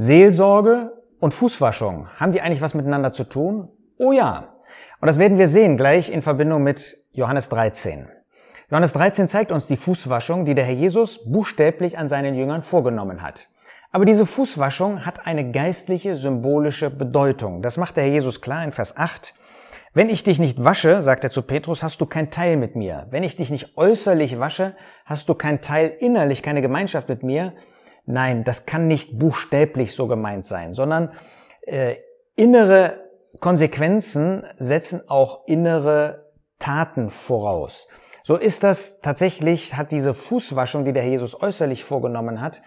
Seelsorge und Fußwaschung, haben die eigentlich was miteinander zu tun? Oh ja. Und das werden wir sehen gleich in Verbindung mit Johannes 13. Johannes 13 zeigt uns die Fußwaschung, die der Herr Jesus buchstäblich an seinen Jüngern vorgenommen hat. Aber diese Fußwaschung hat eine geistliche, symbolische Bedeutung. Das macht der Herr Jesus klar in Vers 8. Wenn ich dich nicht wasche, sagt er zu Petrus, hast du kein Teil mit mir. Wenn ich dich nicht äußerlich wasche, hast du kein Teil innerlich, keine Gemeinschaft mit mir. Nein, das kann nicht buchstäblich so gemeint sein, sondern äh, innere Konsequenzen setzen auch innere Taten voraus. So ist das tatsächlich, hat diese Fußwaschung, die der Jesus äußerlich vorgenommen hat,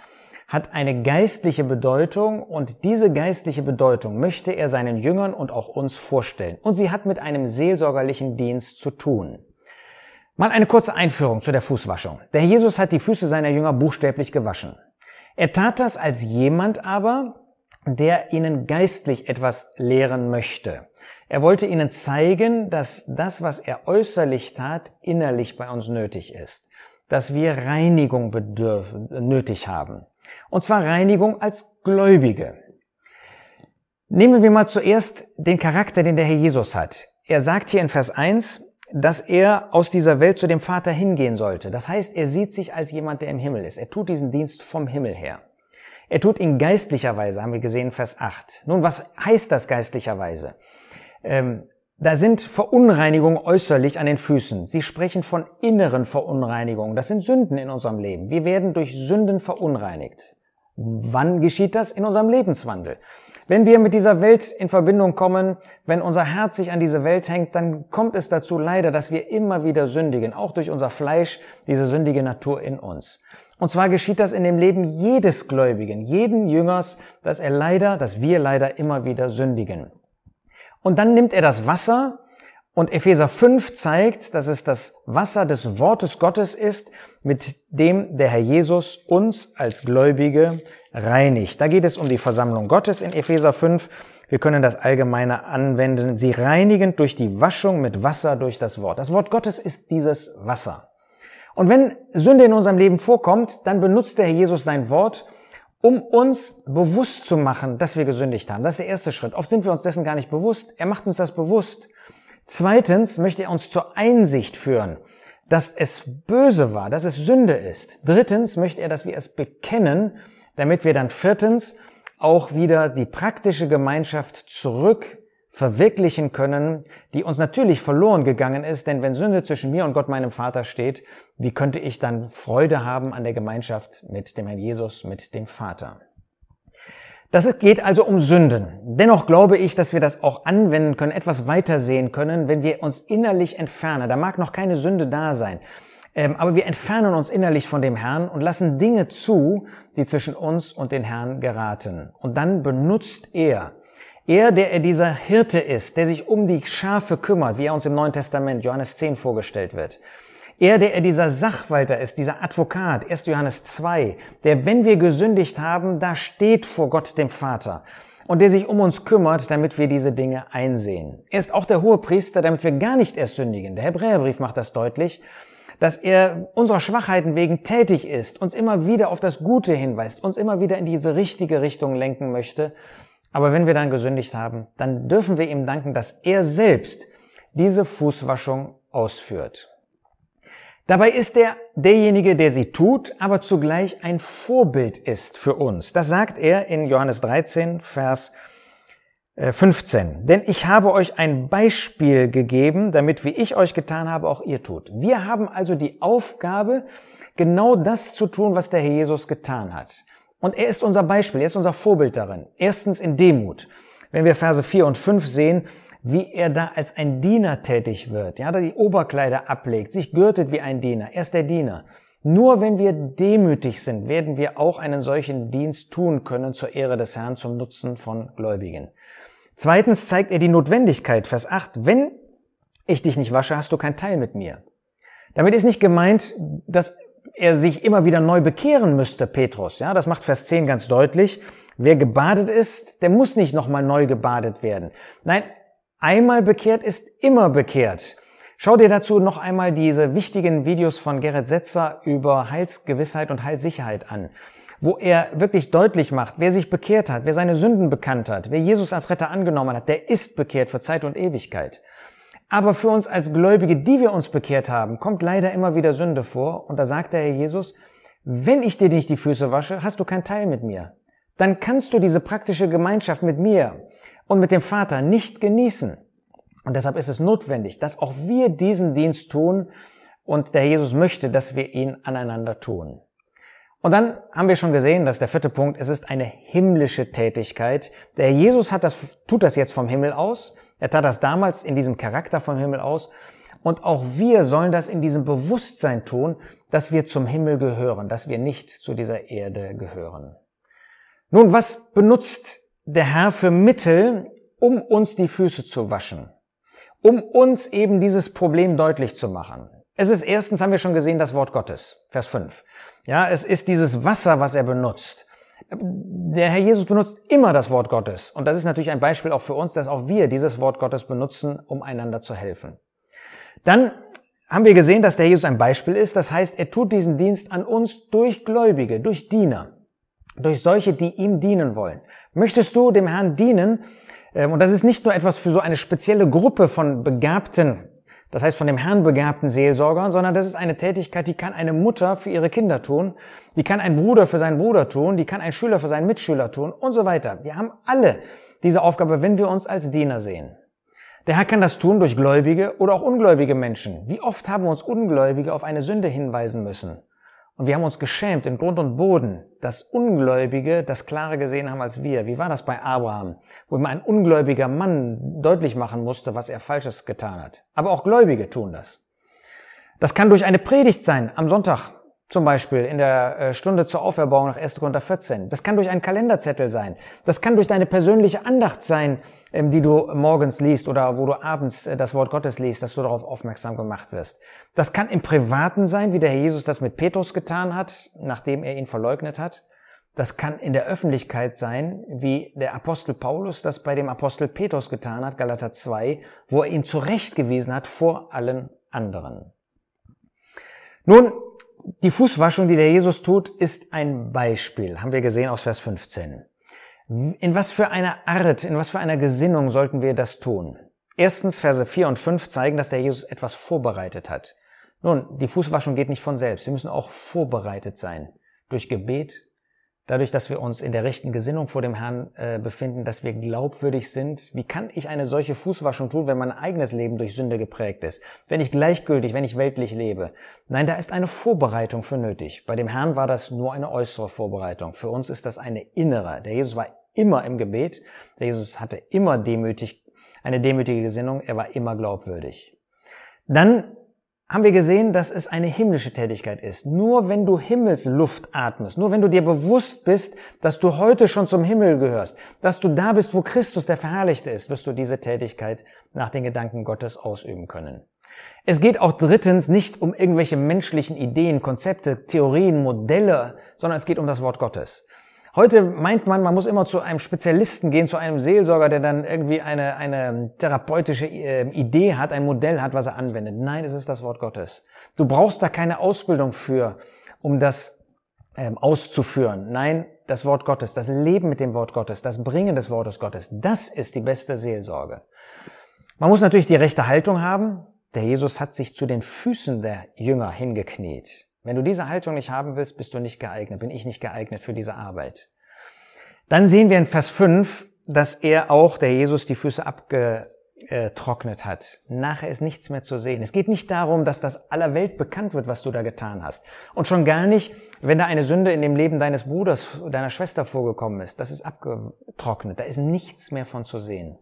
hat eine geistliche Bedeutung und diese geistliche Bedeutung möchte er seinen Jüngern und auch uns vorstellen. Und sie hat mit einem seelsorgerlichen Dienst zu tun. Mal eine kurze Einführung zu der Fußwaschung. Der Jesus hat die Füße seiner Jünger buchstäblich gewaschen. Er tat das als jemand aber, der ihnen geistlich etwas lehren möchte. Er wollte ihnen zeigen, dass das, was er äußerlich tat, innerlich bei uns nötig ist. Dass wir Reinigung bedürfen, nötig haben. Und zwar Reinigung als Gläubige. Nehmen wir mal zuerst den Charakter, den der Herr Jesus hat. Er sagt hier in Vers 1, dass er aus dieser Welt zu dem Vater hingehen sollte. Das heißt, er sieht sich als jemand, der im Himmel ist. Er tut diesen Dienst vom Himmel her. Er tut ihn geistlicherweise, haben wir gesehen, Vers 8. Nun, was heißt das geistlicherweise? Ähm, da sind Verunreinigungen äußerlich an den Füßen. Sie sprechen von inneren Verunreinigungen. Das sind Sünden in unserem Leben. Wir werden durch Sünden verunreinigt. Wann geschieht das? In unserem Lebenswandel. Wenn wir mit dieser Welt in Verbindung kommen, wenn unser Herz sich an diese Welt hängt, dann kommt es dazu leider, dass wir immer wieder sündigen, auch durch unser Fleisch, diese sündige Natur in uns. Und zwar geschieht das in dem Leben jedes Gläubigen, jeden Jüngers, dass er leider, dass wir leider immer wieder sündigen. Und dann nimmt er das Wasser und Epheser 5 zeigt, dass es das Wasser des Wortes Gottes ist, mit dem der Herr Jesus uns als Gläubige reinigt. Da geht es um die Versammlung Gottes in Epheser 5. Wir können das Allgemeine anwenden. Sie reinigen durch die Waschung mit Wasser durch das Wort. Das Wort Gottes ist dieses Wasser. Und wenn Sünde in unserem Leben vorkommt, dann benutzt der Herr Jesus sein Wort, um uns bewusst zu machen, dass wir gesündigt haben. Das ist der erste Schritt. Oft sind wir uns dessen gar nicht bewusst. Er macht uns das bewusst. Zweitens möchte er uns zur Einsicht führen, dass es böse war, dass es Sünde ist. Drittens möchte er, dass wir es bekennen, damit wir dann viertens auch wieder die praktische Gemeinschaft zurück verwirklichen können, die uns natürlich verloren gegangen ist, denn wenn Sünde zwischen mir und Gott, meinem Vater steht, wie könnte ich dann Freude haben an der Gemeinschaft mit dem Herrn Jesus, mit dem Vater? Das geht also um Sünden. Dennoch glaube ich, dass wir das auch anwenden können, etwas weiter sehen können, wenn wir uns innerlich entfernen. Da mag noch keine Sünde da sein. Ähm, aber wir entfernen uns innerlich von dem Herrn und lassen Dinge zu, die zwischen uns und den Herrn geraten. Und dann benutzt er er, der er dieser Hirte ist, der sich um die Schafe kümmert, wie er uns im Neuen Testament, Johannes 10, vorgestellt wird. Er, der er dieser Sachwalter ist, dieser Advokat, 1. Johannes 2, der, wenn wir gesündigt haben, da steht vor Gott dem Vater und der sich um uns kümmert, damit wir diese Dinge einsehen. Er ist auch der hohe Priester, damit wir gar nicht erst sündigen. Der Hebräerbrief macht das deutlich, dass er unserer Schwachheiten wegen tätig ist, uns immer wieder auf das Gute hinweist, uns immer wieder in diese richtige Richtung lenken möchte aber wenn wir dann gesündigt haben, dann dürfen wir ihm danken, dass er selbst diese Fußwaschung ausführt. Dabei ist er derjenige, der sie tut, aber zugleich ein Vorbild ist für uns. Das sagt er in Johannes 13, Vers 15. Äh, Denn ich habe euch ein Beispiel gegeben, damit wie ich euch getan habe, auch ihr tut. Wir haben also die Aufgabe, genau das zu tun, was der Herr Jesus getan hat. Und er ist unser Beispiel, er ist unser Vorbild darin. Erstens in Demut. Wenn wir Verse 4 und 5 sehen, wie er da als ein Diener tätig wird, ja, da die Oberkleider ablegt, sich gürtet wie ein Diener. Er ist der Diener. Nur wenn wir demütig sind, werden wir auch einen solchen Dienst tun können zur Ehre des Herrn, zum Nutzen von Gläubigen. Zweitens zeigt er die Notwendigkeit, Vers 8, wenn ich dich nicht wasche, hast du kein Teil mit mir. Damit ist nicht gemeint, dass er sich immer wieder neu bekehren müsste, Petrus. Ja, das macht Vers 10 ganz deutlich. Wer gebadet ist, der muss nicht nochmal neu gebadet werden. Nein, einmal bekehrt ist immer bekehrt. Schau dir dazu noch einmal diese wichtigen Videos von Gerrit Setzer über Heilsgewissheit und Heilssicherheit an, wo er wirklich deutlich macht, wer sich bekehrt hat, wer seine Sünden bekannt hat, wer Jesus als Retter angenommen hat, der ist bekehrt für Zeit und Ewigkeit. Aber für uns als Gläubige, die wir uns bekehrt haben, kommt leider immer wieder Sünde vor. Und da sagt der Herr Jesus, wenn ich dir nicht die Füße wasche, hast du keinen Teil mit mir. Dann kannst du diese praktische Gemeinschaft mit mir und mit dem Vater nicht genießen. Und deshalb ist es notwendig, dass auch wir diesen Dienst tun und der Jesus möchte, dass wir ihn aneinander tun. Und dann haben wir schon gesehen, dass der vierte Punkt, es ist eine himmlische Tätigkeit. Der Jesus hat das, tut das jetzt vom Himmel aus. Er tat das damals in diesem Charakter vom Himmel aus. Und auch wir sollen das in diesem Bewusstsein tun, dass wir zum Himmel gehören, dass wir nicht zu dieser Erde gehören. Nun, was benutzt der Herr für Mittel, um uns die Füße zu waschen? Um uns eben dieses Problem deutlich zu machen. Es ist erstens, haben wir schon gesehen, das Wort Gottes. Vers 5. Ja, es ist dieses Wasser, was er benutzt. Der Herr Jesus benutzt immer das Wort Gottes. Und das ist natürlich ein Beispiel auch für uns, dass auch wir dieses Wort Gottes benutzen, um einander zu helfen. Dann haben wir gesehen, dass der Jesus ein Beispiel ist. Das heißt, er tut diesen Dienst an uns durch Gläubige, durch Diener, durch solche, die ihm dienen wollen. Möchtest du dem Herrn dienen? Ähm, und das ist nicht nur etwas für so eine spezielle Gruppe von begabten das heißt von dem Herrn begabten Seelsorger, sondern das ist eine Tätigkeit, die kann eine Mutter für ihre Kinder tun, die kann ein Bruder für seinen Bruder tun, die kann ein Schüler für seinen Mitschüler tun und so weiter. Wir haben alle diese Aufgabe, wenn wir uns als Diener sehen. Der Herr kann das tun durch gläubige oder auch ungläubige Menschen. Wie oft haben uns Ungläubige auf eine Sünde hinweisen müssen? Und wir haben uns geschämt in Grund und Boden, dass Ungläubige das klarer gesehen haben als wir. Wie war das bei Abraham, wo immer ein ungläubiger Mann deutlich machen musste, was er Falsches getan hat. Aber auch Gläubige tun das. Das kann durch eine Predigt sein am Sonntag, zum Beispiel in der äh, Stunde zur Auferbauung nach 1. Korinther 14. Das kann durch einen Kalenderzettel sein. Das kann durch deine persönliche Andacht sein, ähm, die du morgens liest oder wo du abends äh, das Wort Gottes liest, dass du darauf aufmerksam gemacht wirst. Das kann im Privaten sein, wie der Herr Jesus das mit Petrus getan hat, nachdem er ihn verleugnet hat. Das kann in der Öffentlichkeit sein, wie der Apostel Paulus das bei dem Apostel Petrus getan hat, Galater 2, wo er ihn zurechtgewiesen hat vor allen anderen. Nun, die Fußwaschung, die der Jesus tut, ist ein Beispiel, haben wir gesehen aus Vers 15. In was für einer Art, in was für einer Gesinnung sollten wir das tun? Erstens, Verse 4 und 5 zeigen, dass der Jesus etwas vorbereitet hat. Nun, die Fußwaschung geht nicht von selbst. Wir müssen auch vorbereitet sein. Durch Gebet, dadurch, dass wir uns in der rechten Gesinnung vor dem Herrn äh, befinden, dass wir glaubwürdig sind. Wie kann ich eine solche Fußwaschung tun, wenn mein eigenes Leben durch Sünde geprägt ist? Wenn ich gleichgültig, wenn ich weltlich lebe? Nein, da ist eine Vorbereitung für nötig. Bei dem Herrn war das nur eine äußere Vorbereitung. Für uns ist das eine innere. Der Jesus war immer im Gebet. Der Jesus hatte immer demütig, eine demütige Gesinnung. Er war immer glaubwürdig. Dann haben wir gesehen, dass es eine himmlische Tätigkeit ist. Nur wenn du Himmelsluft atmest, nur wenn du dir bewusst bist, dass du heute schon zum Himmel gehörst, dass du da bist, wo Christus der Verherrlichte ist, wirst du diese Tätigkeit nach den Gedanken Gottes ausüben können. Es geht auch drittens nicht um irgendwelche menschlichen Ideen, Konzepte, Theorien, Modelle, sondern es geht um das Wort Gottes. Heute meint man, man muss immer zu einem Spezialisten gehen, zu einem Seelsorger, der dann irgendwie eine, eine therapeutische äh, Idee hat, ein Modell hat, was er anwendet. Nein, es ist das Wort Gottes. Du brauchst da keine Ausbildung für, um das ähm, auszuführen. Nein, das Wort Gottes, das Leben mit dem Wort Gottes, das Bringen des Wortes Gottes, das ist die beste Seelsorge. Man muss natürlich die rechte Haltung haben. Der Jesus hat sich zu den Füßen der Jünger hingekniet. Wenn du diese Haltung nicht haben willst, bist du nicht geeignet, bin ich nicht geeignet für diese Arbeit. Dann sehen wir in Vers 5, dass er auch, der Jesus, die Füße abgetrocknet hat. Nachher ist nichts mehr zu sehen. Es geht nicht darum, dass das aller Welt bekannt wird, was du da getan hast. Und schon gar nicht, wenn da eine Sünde in dem Leben deines Bruders, deiner Schwester vorgekommen ist. Das ist abgetrocknet. Da ist nichts mehr von zu sehen.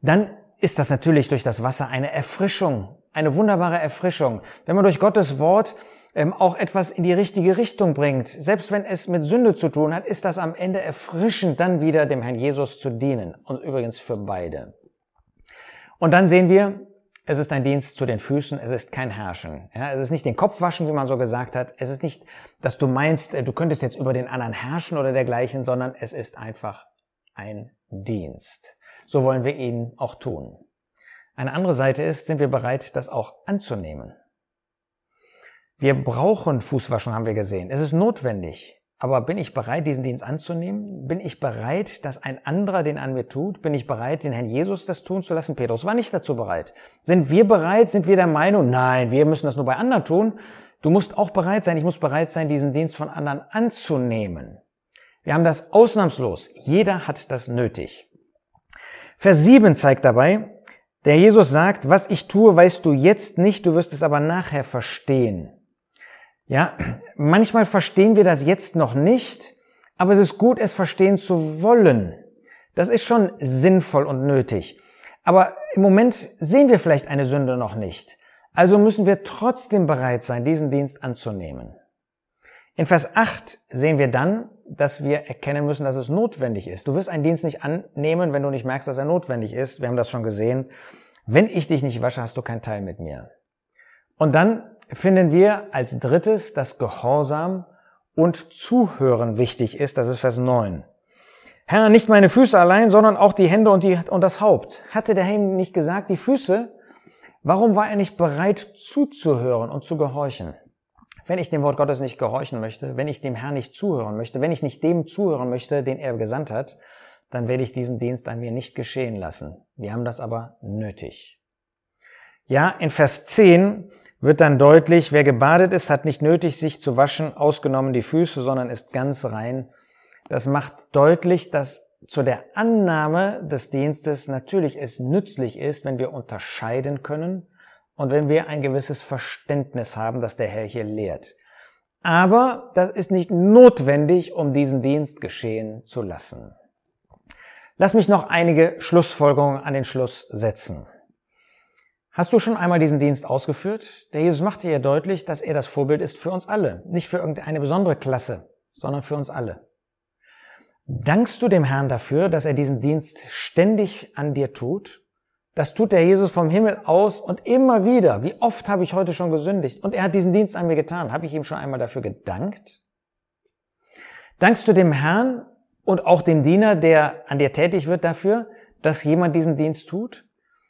Dann ist das natürlich durch das Wasser eine Erfrischung, eine wunderbare Erfrischung. Wenn man durch Gottes Wort ähm, auch etwas in die richtige Richtung bringt, selbst wenn es mit Sünde zu tun hat, ist das am Ende erfrischend, dann wieder dem Herrn Jesus zu dienen. Und übrigens für beide. Und dann sehen wir, es ist ein Dienst zu den Füßen, es ist kein Herrschen. Ja, es ist nicht den Kopf waschen, wie man so gesagt hat. Es ist nicht, dass du meinst, äh, du könntest jetzt über den anderen herrschen oder dergleichen, sondern es ist einfach ein Dienst. So wollen wir ihn auch tun. Eine andere Seite ist, sind wir bereit, das auch anzunehmen. Wir brauchen Fußwaschen, haben wir gesehen. Es ist notwendig. Aber bin ich bereit, diesen Dienst anzunehmen? Bin ich bereit, dass ein anderer den an mir tut? Bin ich bereit, den Herrn Jesus das tun zu lassen? Petrus war nicht dazu bereit. Sind wir bereit? Sind wir der Meinung, nein, wir müssen das nur bei anderen tun? Du musst auch bereit sein, ich muss bereit sein, diesen Dienst von anderen anzunehmen. Wir haben das ausnahmslos. Jeder hat das nötig. Vers 7 zeigt dabei, der Jesus sagt, was ich tue, weißt du jetzt nicht, du wirst es aber nachher verstehen. Ja, manchmal verstehen wir das jetzt noch nicht, aber es ist gut, es verstehen zu wollen. Das ist schon sinnvoll und nötig. Aber im Moment sehen wir vielleicht eine Sünde noch nicht. Also müssen wir trotzdem bereit sein, diesen Dienst anzunehmen. In Vers 8 sehen wir dann, dass wir erkennen müssen, dass es notwendig ist. Du wirst einen Dienst nicht annehmen, wenn du nicht merkst, dass er notwendig ist. Wir haben das schon gesehen. Wenn ich dich nicht wasche, hast du keinen Teil mit mir. Und dann finden wir als drittes, dass Gehorsam und Zuhören wichtig ist. Das ist Vers 9. Herr, nicht meine Füße allein, sondern auch die Hände und, die, und das Haupt. Hatte der Herr nicht gesagt, die Füße? Warum war er nicht bereit zuzuhören und zu gehorchen? Wenn ich dem Wort Gottes nicht gehorchen möchte, wenn ich dem Herrn nicht zuhören möchte, wenn ich nicht dem zuhören möchte, den er gesandt hat, dann werde ich diesen Dienst an mir nicht geschehen lassen. Wir haben das aber nötig. Ja, in Vers 10 wird dann deutlich, wer gebadet ist, hat nicht nötig, sich zu waschen, ausgenommen die Füße, sondern ist ganz rein. Das macht deutlich, dass zu der Annahme des Dienstes natürlich es nützlich ist, wenn wir unterscheiden können und wenn wir ein gewisses Verständnis haben, das der Herr hier lehrt. Aber das ist nicht notwendig, um diesen Dienst geschehen zu lassen. Lass mich noch einige Schlussfolgerungen an den Schluss setzen. Hast du schon einmal diesen Dienst ausgeführt? Der Jesus machte ja deutlich, dass er das Vorbild ist für uns alle. Nicht für irgendeine besondere Klasse, sondern für uns alle. Dankst du dem Herrn dafür, dass er diesen Dienst ständig an dir tut? Das tut der Jesus vom Himmel aus und immer wieder. Wie oft habe ich heute schon gesündigt? Und er hat diesen Dienst an mir getan. Habe ich ihm schon einmal dafür gedankt? Dankst du dem Herrn und auch dem Diener, der an dir tätig wird dafür, dass jemand diesen Dienst tut?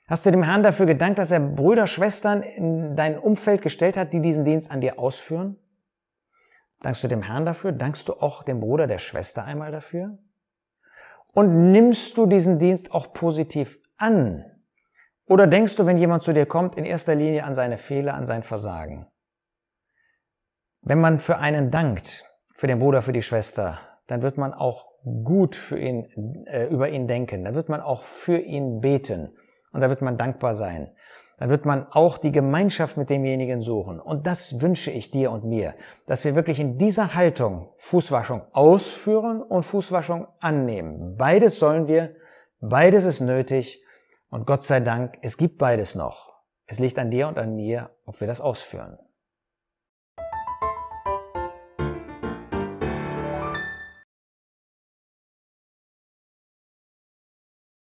Hast du dem Herrn dafür gedankt, dass er Brüder, Schwestern in dein Umfeld gestellt hat, die diesen Dienst an dir ausführen? Dankst du dem Herrn dafür? Dankst du auch dem Bruder, der Schwester einmal dafür? Und nimmst du diesen Dienst auch positiv an? Oder denkst du, wenn jemand zu dir kommt, in erster Linie an seine Fehler, an sein Versagen? Wenn man für einen dankt, für den Bruder, für die Schwester, dann wird man auch gut für ihn, äh, über ihn denken. Dann wird man auch für ihn beten und da wird man dankbar sein. Dann wird man auch die Gemeinschaft mit demjenigen suchen. Und das wünsche ich dir und mir, dass wir wirklich in dieser Haltung Fußwaschung ausführen und Fußwaschung annehmen. Beides sollen wir, beides ist nötig und Gott sei Dank, es gibt beides noch. Es liegt an dir und an mir, ob wir das ausführen.